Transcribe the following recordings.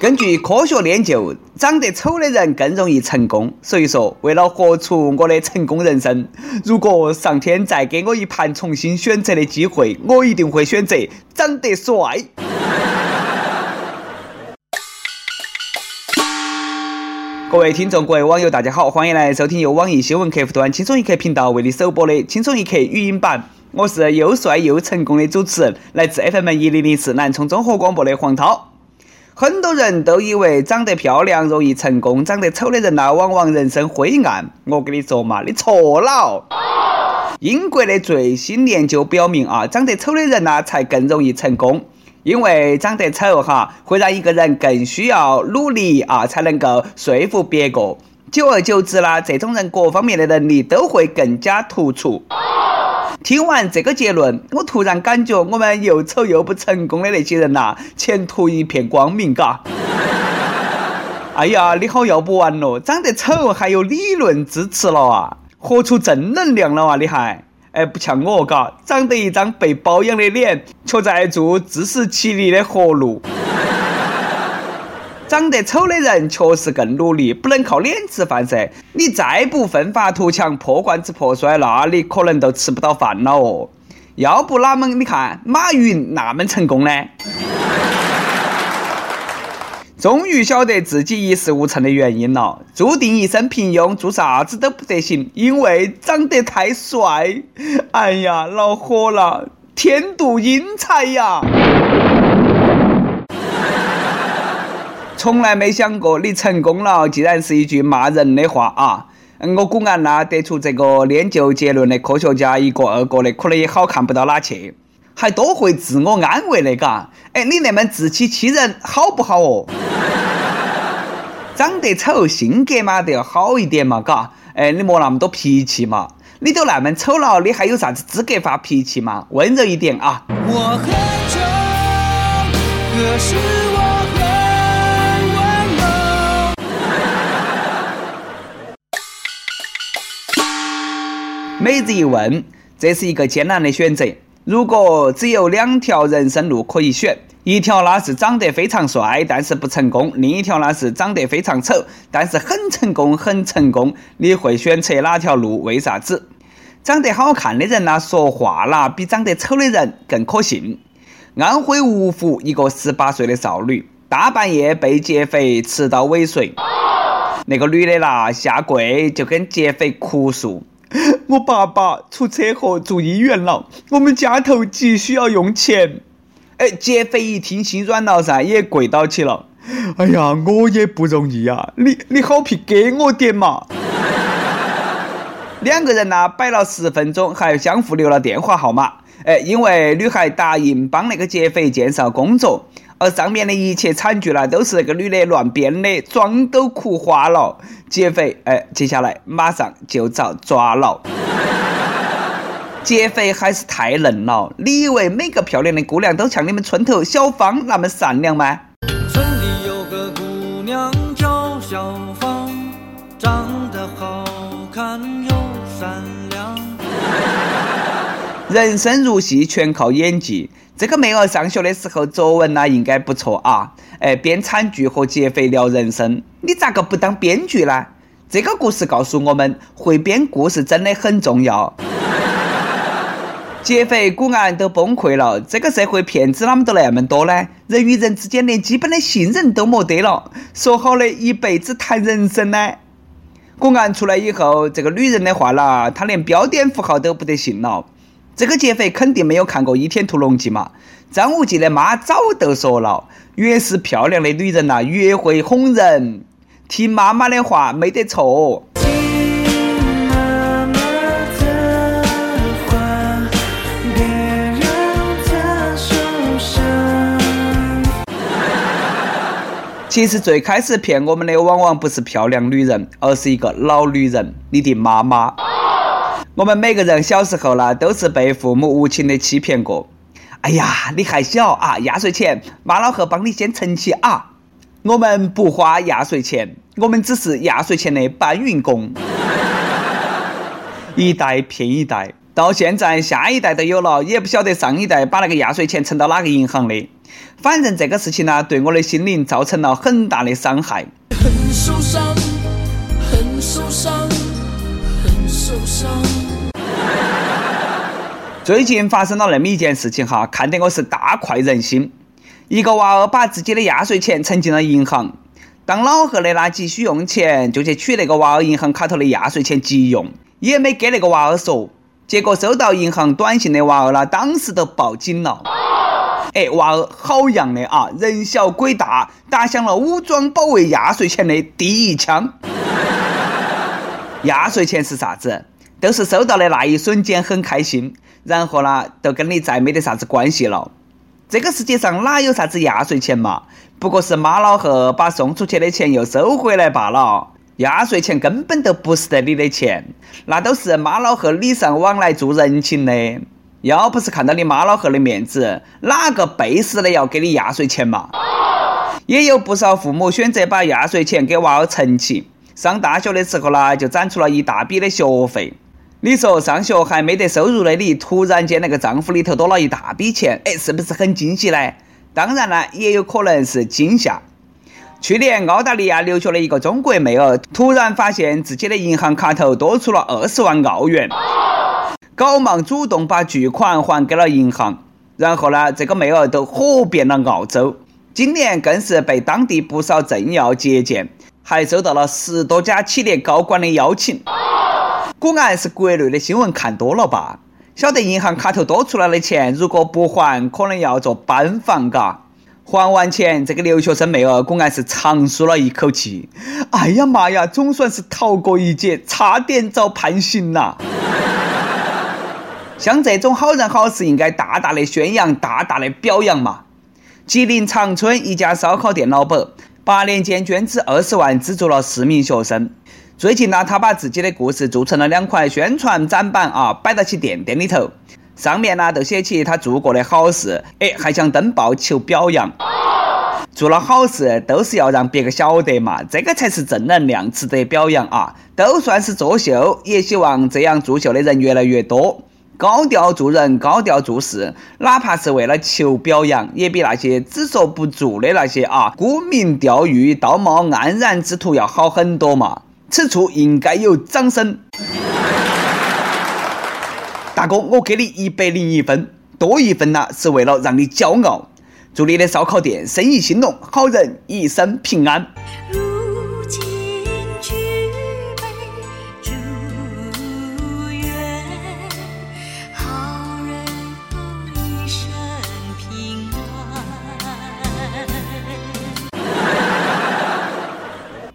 根据科学研究，长得丑的人更容易成功。所以说，为了活出我的成功人生，如果上天再给我一盘重新选择的机会，我一定会选择长得帅。各位听众，各位网友，大家好，欢迎来收听由网易新闻客户端轻松一刻频道为你首播的轻松一刻语音版。我是又帅又成功的主持人，来自 FM 一零零四南充综合广播的黄涛。很多人都以为长得漂亮容易成功，长得丑的人呢，往往人生灰暗。我跟你说嘛，你错了。英国的最新研究表明啊，长得丑的人呢，才更容易成功，因为长得丑哈，会让一个人更需要努力啊，才能够说服别个。久而久之啦，这种人各方面的能力都会更加突出。听完这个结论，我突然感觉我们又丑又不成功的那些人呐，前途一片光明，嘎。哎呀，你好要不完了，长得丑还有理论支持了啊，活出正能量了啊，你还？哎，不像我，嘎，长得一张被包养的脸，却在做自食其力的活路。长得丑的人确实更努力，不能靠脸吃饭噻。你再不奋发图强、破罐子破摔，那你可能都吃不到饭了哦。要不哪么？你看马云那么成功呢？终于晓得自己一事无成的原因了，注定一生平庸，做啥子都不得行，因为长得太帅。哎呀，恼火了，天妒英才呀！从来没想过你成功了，竟然是一句骂人的话啊！我估俺那得出这个研究结论的科学家一个二个的，可能也好看不到哪去，还多会自我安慰的嘎。哎，你那么自欺欺人好不好哦？长得丑，性格嘛都要好一点嘛，嘎。哎，你莫那么多脾气嘛，你都那么丑了，你还有啥子资格发脾气嘛？温柔一点啊！我很丑，可是。每日一问，这是一个艰难的选择。如果只有两条人生路可以选，一条那是长得非常帅，但是不成功；另一条那是长得非常丑，但是很成功，很成功。你会选择哪条路？为啥子？长得好看的人呢，说话啦，比长得丑的人更可信。安徽芜湖一个十八岁的少女，大半夜被劫匪持刀尾随，那个女的啦，下跪就跟劫匪哭诉。我爸爸出车祸住医院了，我们家头急需要用钱。哎，劫匪一听心软了噻，也跪倒起了。哎呀，我也不容易啊，你你好皮给我点嘛。两个人呢摆了十分钟，还相互留了电话号码。哎，因为女孩答应帮那个劫匪介绍工作。而上面的一切惨剧呢，都是那个女的乱编的，妆都哭花了。劫匪，哎，接下来马上就遭抓了。劫匪还是太嫩了，你以为每个漂亮的姑娘都像你们村头小芳那么善良吗？村里有个姑娘叫小芳，长人生如戏，全靠演技。这个妹儿上学的时候作文呢应该不错啊，哎，编惨剧和劫匪聊人生，你咋个不当编剧呢？这个故事告诉我们，会编故事真的很重要。劫匪古案都崩溃了，这个社会骗子啷么都那么多呢？人与人之间连基本的信任都没得了，说好的一辈子谈人生呢？古案出来以后，这个女人的话啦，她连标点符号都不得信了。这个劫匪肯定没有看过《倚天屠龙记》嘛？张无忌的妈早都说了，越是漂亮的女人呐，越会哄人。听妈妈的话没得错。其实最开始骗我们的往往不是漂亮女人，而是一个老女人，你的妈妈。我们每个人小时候呢，都是被父母无情的欺骗过。哎呀，你还小啊，压岁钱妈老汉帮你先存起啊。我们不花压岁钱，我们只是压岁钱的搬运工。一代骗一代，到现在下一代都有了，也不晓得上一代把那个压岁钱存到哪个银行的。反正这个事情呢，对我的心灵造成了很大的伤害。很受伤，很受伤，受伤。最近发生了那么一件事情哈，看得我是大快人心。一个娃儿把自己的压岁钱存进了银行，当老贺的那急需用钱，就去取那个娃儿银行卡头的压岁钱急用，也没给那个娃儿说。结果收到银行短信的娃儿呢，当时都报警了。哎，娃儿好样的啊！人小鬼大，打响了武装保卫压岁钱的第一枪。压岁钱是啥子？都是收到的那一瞬间很开心，然后呢，都跟你再没得啥子关系了。这个世界上哪有啥子压岁钱嘛？不过是马老贺把送出去的钱又收回来罢了。压岁钱根本都不是得你的钱，那都是马老贺礼尚往来做人情的。要不是看到你妈老贺的面子，哪个背时的要给你压岁钱嘛？也有不少父母选择把压岁钱给娃儿存起，上大学的时候呢，就攒出了一大笔的学费。你说上学还没得收入的你，突然间那个账户里头多了一大笔钱，哎，是不是很惊喜呢？当然呢，也有可能是惊吓。去年澳大利亚留学的一个中国妹儿，突然发现自己的银行卡头多出了二十万澳元。赶忙主动把巨款还给了银行，然后呢，这个妹儿都火遍了澳洲，今年更是被当地不少政要接见，还收到了十多家企业高管的邀请。果然是国内的新闻看多了吧？晓得银行卡头多出来的钱，如果不还，可能要做班房嘎。还完钱，这个留学生妹儿果然是长舒了一口气。哎呀妈呀，总算是逃过一劫，差点遭判刑了。像这种好人好事，应该大大的宣扬，大大的表扬嘛。吉林长春一家烧烤店老板，八年间捐资二十万资助了四名学生。最近呢，他把自己的故事做成了两块宣传展板啊，摆到起店店里头，上面呢都写起他做过的好事，哎，还想登报求表扬。做了好事都是要让别个晓得嘛，这个才是正能量，值得表扬啊！都算是作秀，也希望这样作秀的人越来越多。高调做人，高调做事，哪怕是为了求表扬，也比那些只说不做的那些啊沽名钓誉、道貌岸然之徒要好很多嘛。此处应该有掌声。大哥，我给你一百零一分，多一分呢，是为了让你骄傲。祝你的烧烤店生意兴隆，好人一生平安。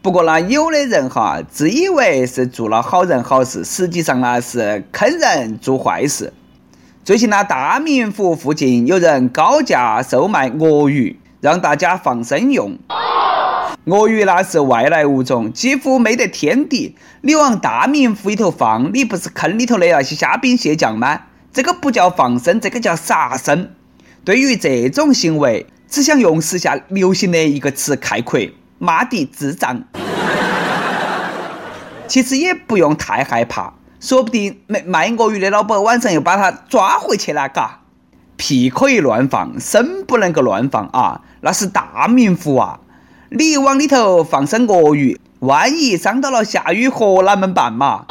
不过呢，有的人哈自以为是做了好人好事，实际上呢是坑人做坏事。最近呢，大明湖附近有人高价售卖鳄鱼，让大家放生用。鳄鱼呢是外来物种，几乎没得天敌。你往大明湖里头放，你不是坑里头的那些虾兵蟹将吗？这个不叫放生，这个叫杀生。对于这种行为，只想用时下流行的一个词概括。妈的智障！其实也不用太害怕，说不定卖卖鳄鱼的老板晚上又把他抓回去了，嘎。屁可以乱放，生不能够乱放啊！那是大明湖啊，你往里头放生鳄鱼，万一伤到了夏雨荷，哪门办嘛？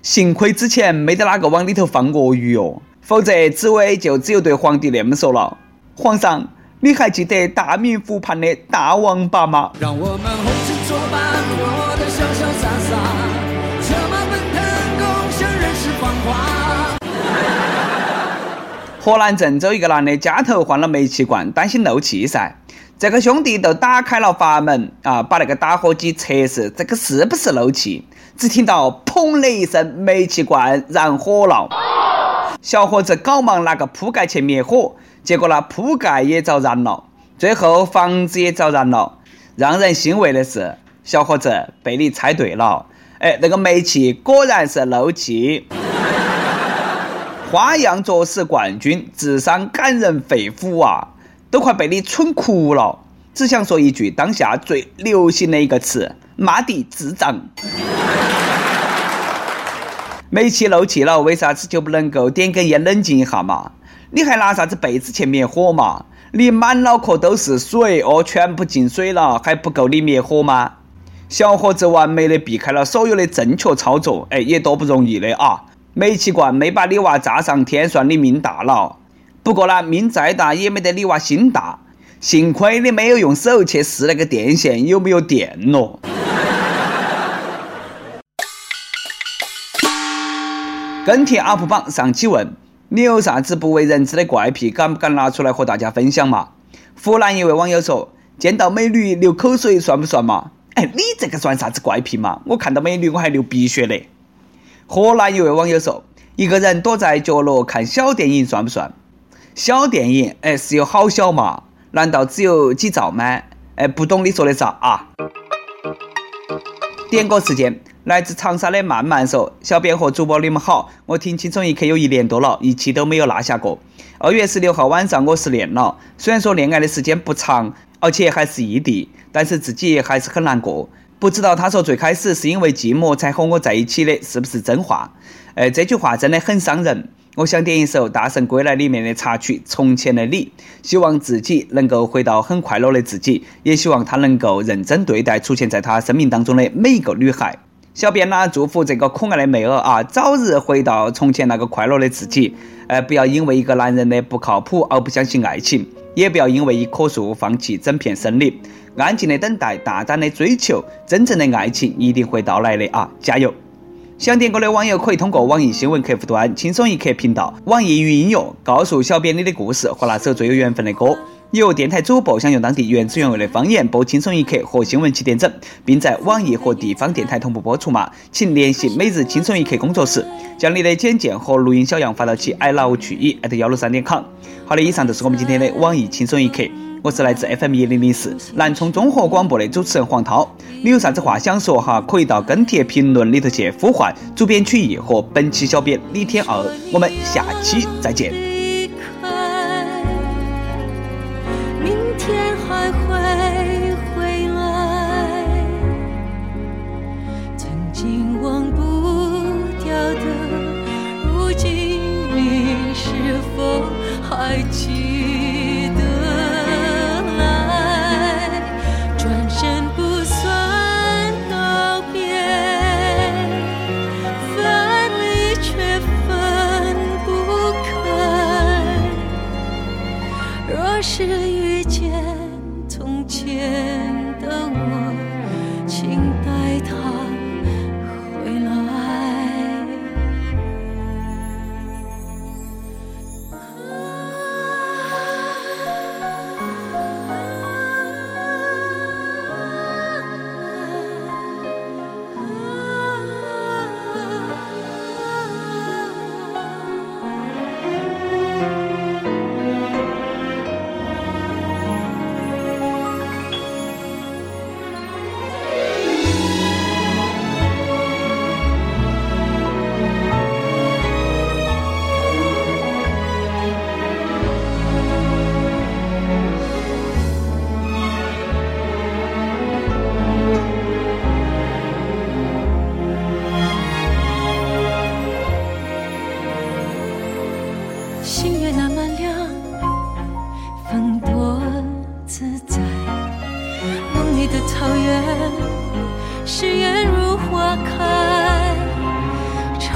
幸亏之前没得哪个往里头放鳄鱼哦，否则紫薇就只有对皇帝那么说了：皇上。你还记得大明湖畔的大王八吗？让我们红尘作伴，活得潇潇洒洒，策马奔腾，共享人世繁华。河南郑州一个男的家头换了煤气罐，担心漏气噻。这个兄弟都打开了阀门啊，把那个打火机测试这个是不是漏气。只听到砰的一声，煤气罐燃火了。小伙子赶忙拿个铺盖去灭火。结果那铺盖也着燃了，最后房子也着燃了。让人欣慰的是，小伙子被你猜对了。哎，那个煤气果然是漏气。花样作死冠军，智商感人肺腑啊！都快被你蠢哭了。只想说一句当下最流行的一个词：妈的智障！煤气漏气了，为啥子就不能够点根烟冷静一下嘛？你还拿啥子被子去灭火嘛？你满脑壳都是水哦，全部进水了，还不够你灭火吗？小伙子完美的避开了所有的正确操作，哎，也多不容易的啊！煤气罐没把你娃炸上天，算你命大了。不过呢，命再大也没得你娃心大。幸亏你没有用手去试那个电线有没有电咯。跟帖 UP 榜上期问：你有啥子不为人知的怪癖，敢不敢拿出来和大家分享嘛？湖南一位网友说：见到美女流口水算不算嘛？哎，你这个算啥子怪癖嘛？我看到美女我还流鼻血嘞。河南一位网友说：一个人躲在角落看小电影算不算？小电影，哎，是有好小嘛？难道只有几兆吗？哎，不懂你说的啥啊？点歌时间，来自长沙的曼曼说：“小编和主播你们好，我听轻松一刻有一年多了，一期都没有落下过。二月十六号晚上我失恋了，虽然说恋爱的时间不长，而且还是异地，但是自己还是很难过。不知道他说最开始是因为寂寞才和我在一起的，是不是真话？哎，这句话真的很伤人。”我想点一首《大圣归来》里面的插曲《从前的你》，希望自己能够回到很快乐的自己，也希望他能够认真对待出现在他生命当中的每一个女孩。小编呢，祝福这个可爱的妹儿啊，早日回到从前那个快乐的自己。呃，不要因为一个男人的不靠谱而不相信爱情，也不要因为一棵树放弃整片森林。安静的等待，大胆的追求，真正的爱情一定会到来的啊！加油！想点歌的网友可以通过网易新闻客户端“轻松一刻”频道、网易云音乐告诉小编你的故事和那首最有缘分的歌。有电台主播想用当地原汁原味的方言播《轻松一刻》和新闻七点整，并在网易和地方电台同步播出嘛？请联系每日轻松一刻工作室，将你的简介和录音小样发到其 i love 曲艺幺六三点 com。好的，以上就是我们今天的网易轻松一刻。我是来自 FM 一零零四南充综合广播的主持人黄涛，你有啥子话想说哈？可以到跟帖评论里头去呼唤主编曲艺和本期小编李天二，我们下期再见。还记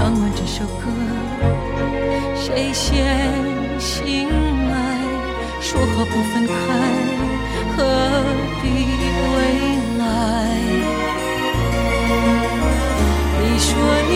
唱完这首歌谁先醒来？说好不分开，何必未来？你说你